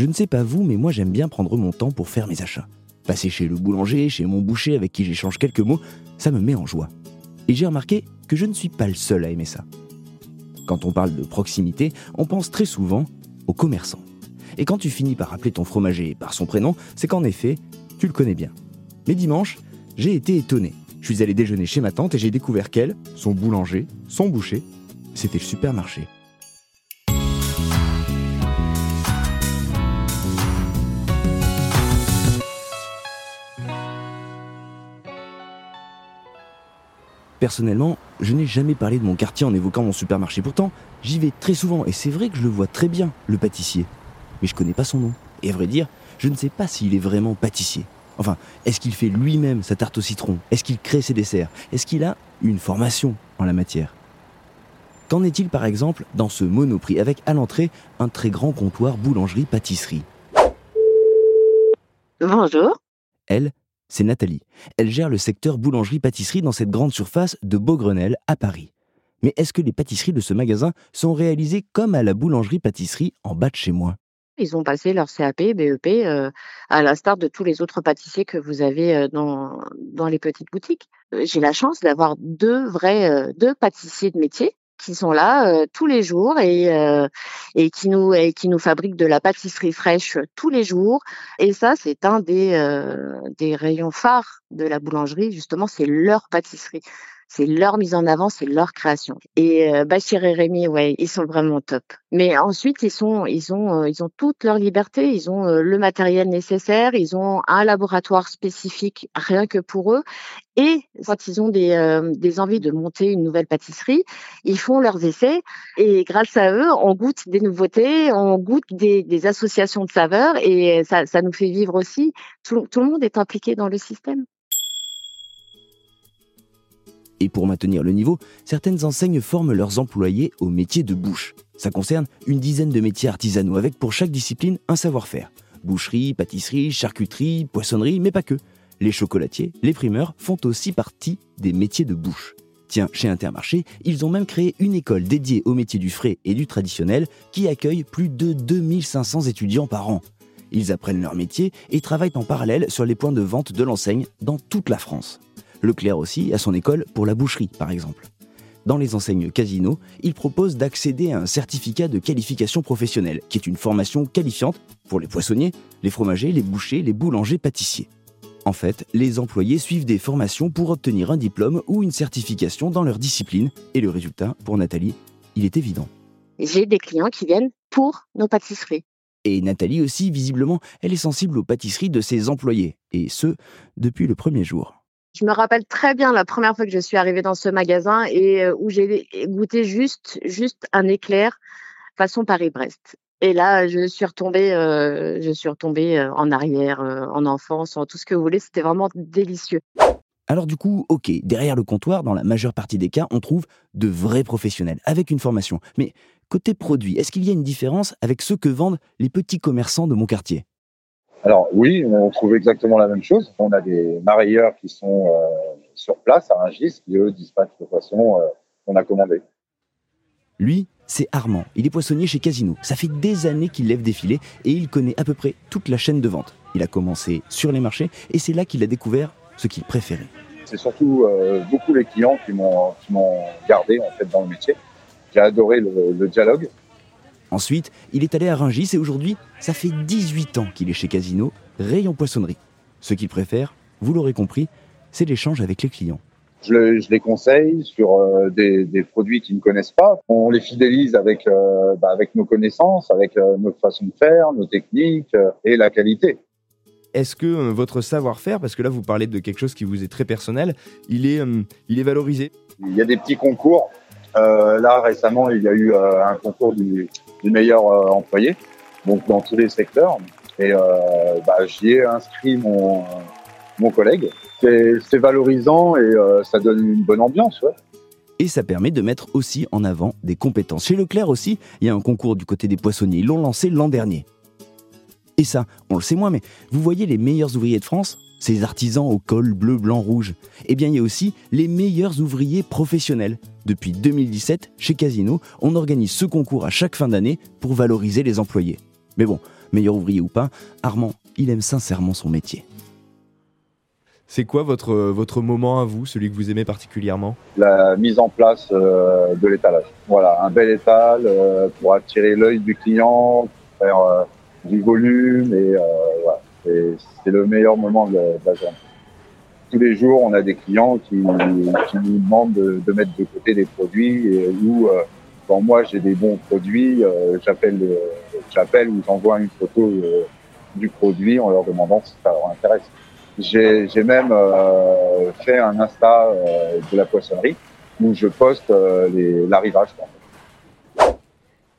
Je ne sais pas vous, mais moi j'aime bien prendre mon temps pour faire mes achats. Passer chez le boulanger, chez mon boucher avec qui j'échange quelques mots, ça me met en joie. Et j'ai remarqué que je ne suis pas le seul à aimer ça. Quand on parle de proximité, on pense très souvent aux commerçants. Et quand tu finis par appeler ton fromager par son prénom, c'est qu'en effet, tu le connais bien. Mais dimanche, j'ai été étonné. Je suis allé déjeuner chez ma tante et j'ai découvert qu'elle, son boulanger, son boucher, c'était le supermarché. Personnellement, je n'ai jamais parlé de mon quartier en évoquant mon supermarché. Pourtant, j'y vais très souvent et c'est vrai que je le vois très bien, le pâtissier. Mais je connais pas son nom. Et à vrai dire, je ne sais pas s'il est vraiment pâtissier. Enfin, est-ce qu'il fait lui-même sa tarte au citron? Est-ce qu'il crée ses desserts? Est-ce qu'il a une formation en la matière? Qu'en est-il par exemple dans ce monoprix? Avec à l'entrée un très grand comptoir boulangerie-pâtisserie Bonjour. Elle, c'est Nathalie. Elle gère le secteur boulangerie-pâtisserie dans cette grande surface de Beaugrenelle à Paris. Mais est-ce que les pâtisseries de ce magasin sont réalisées comme à la boulangerie-pâtisserie en bas de chez moi? Ils ont passé leur CAP, BEP, euh, à l'instar de tous les autres pâtissiers que vous avez euh, dans, les petites boutiques. Euh, J'ai la chance d'avoir deux vrais deux pâtissiers de métier qui sont là euh, tous les jours et, euh, et qui nous fabriquent de la pâtisserie fraîche tous les jours. Et ça, c'est un des euh, des rayons phares de la boulangerie. Justement, c'est leur pâtisserie. C'est leur mise en avant, c'est leur création. Et euh, Bachir et Rémi, ouais, ils sont vraiment top. Mais ensuite, ils sont, ils ont, euh, ils ont toute leur liberté. Ils ont euh, le matériel nécessaire. Ils ont un laboratoire spécifique rien que pour eux. Et quand ils ont des, euh, des envies de monter une nouvelle pâtisserie, ils font leurs essais. Et grâce à eux, on goûte des nouveautés, on goûte des, associations de saveurs. Et ça, ça nous fait vivre aussi. Tout le monde est impliqué dans le système. Et pour maintenir le niveau, certaines enseignes forment leurs employés au métier de bouche. Ça concerne une dizaine de métiers artisanaux avec pour chaque discipline un savoir-faire. Boucherie, pâtisserie, charcuterie, poissonnerie, mais pas que. Les chocolatiers, les primeurs font aussi partie des métiers de bouche. Tiens, chez Intermarché, ils ont même créé une école dédiée au métier du frais et du traditionnel qui accueille plus de 2500 étudiants par an. Ils apprennent leur métier et travaillent en parallèle sur les points de vente de l'enseigne dans toute la France. Leclerc aussi a son école pour la boucherie, par exemple. Dans les enseignes Casino, il propose d'accéder à un certificat de qualification professionnelle, qui est une formation qualifiante pour les poissonniers, les fromagers, les bouchers, les boulangers, pâtissiers. En fait, les employés suivent des formations pour obtenir un diplôme ou une certification dans leur discipline, et le résultat, pour Nathalie, il est évident. J'ai des clients qui viennent pour nos pâtisseries. Et Nathalie aussi, visiblement, elle est sensible aux pâtisseries de ses employés, et ce, depuis le premier jour. Je me rappelle très bien la première fois que je suis arrivée dans ce magasin et euh, où j'ai goûté juste, juste un éclair façon Paris-Brest. Et là, je suis retombée, euh, je suis euh, en arrière, en enfance, en tout ce que vous voulez. C'était vraiment délicieux. Alors du coup, ok, derrière le comptoir, dans la majeure partie des cas, on trouve de vrais professionnels, avec une formation. Mais côté produit, est-ce qu'il y a une différence avec ceux que vendent les petits commerçants de mon quartier? Alors oui, on trouve exactement la même chose. On a des marailleurs qui sont euh, sur place à Rungis, qui eux dispatchent le poisson euh, qu'on a commandé. Lui, c'est Armand. Il est poissonnier chez Casino. Ça fait des années qu'il lève des filets et il connaît à peu près toute la chaîne de vente. Il a commencé sur les marchés et c'est là qu'il a découvert ce qu'il préférait. C'est surtout euh, beaucoup les clients qui m'ont gardé en fait dans le métier. J'ai adoré le, le dialogue. Ensuite, il est allé à Rungis et aujourd'hui, ça fait 18 ans qu'il est chez Casino, rayon poissonnerie. Ce qu'il préfère, vous l'aurez compris, c'est l'échange avec les clients. Je, le- je les conseille sur euh, des, des produits qu'ils ne connaissent pas. On les fidélise avec euh, bah, avec nos connaissances, avec euh, notre façon de faire, nos techniques euh, et la qualité. Est-ce que euh, votre savoir-faire, parce que là vous parlez de quelque chose qui vous est très personnel, il est, euh, il est valorisé? Il y a des petits concours. Euh, là récemment, il y a eu euh, un concours du, meilleur euh, employé, donc dans tous les secteurs. Et bah, j'y ai inscrit mon collègue. C'est valorisant et ça donne une bonne ambiance. Et ça permet de mettre aussi en avant des compétences. Chez Leclerc aussi, il y a un concours du côté des poissonniers. Ils l'ont lancé l'an dernier. Et ça, on le sait moins, mais vous voyez les meilleurs ouvriers de France Ces artisans au col bleu, blanc, rouge. Eh bien, il y a aussi les meilleurs ouvriers professionnels. Depuis 2017, chez Casino, on organise ce concours à chaque fin d'année pour valoriser les employés. Mais bon, Meilleur ouvrier ou pas, Armand, il aime sincèrement son métier. C'est quoi votre, votre moment à vous, celui que vous aimez particulièrement? La mise en place euh, de l'étalage. Voilà, un bel étal euh, pour attirer l'œil du client, faire euh, du volume et. C'est le meilleur moment de, la journée. Tous les jours, on a des clients qui, qui nous demandent de, de, mettre de côté des produits et où quand moi j'ai des bons produits, j'appelle j'appelle ou j'envoie une photo du produit en leur demandant si ça leur intéresse. J'ai même euh, fait un Insta euh, de la poissonnerie où je poste euh, l'arrivage.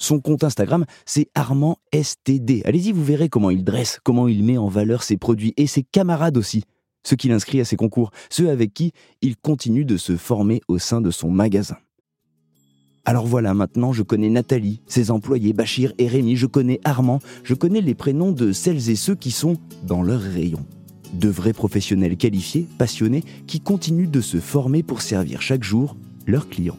Son compte Instagram, c'est Armand STD. Allez-y, vous verrez comment il dresse, comment il met en valeur ses produits et ses camarades aussi, ceux qu'il inscrit à ses concours, ceux avec qui il continue de se former au sein de son magasin. Alors voilà, maintenant je connais Nathalie, ses employés Bachir et Rémi, je connais Armand, je connais les prénoms de celles et ceux qui sont dans leur rayon. De vrais professionnels qualifiés, passionnés, qui continuent de se former pour servir chaque jour leurs clients.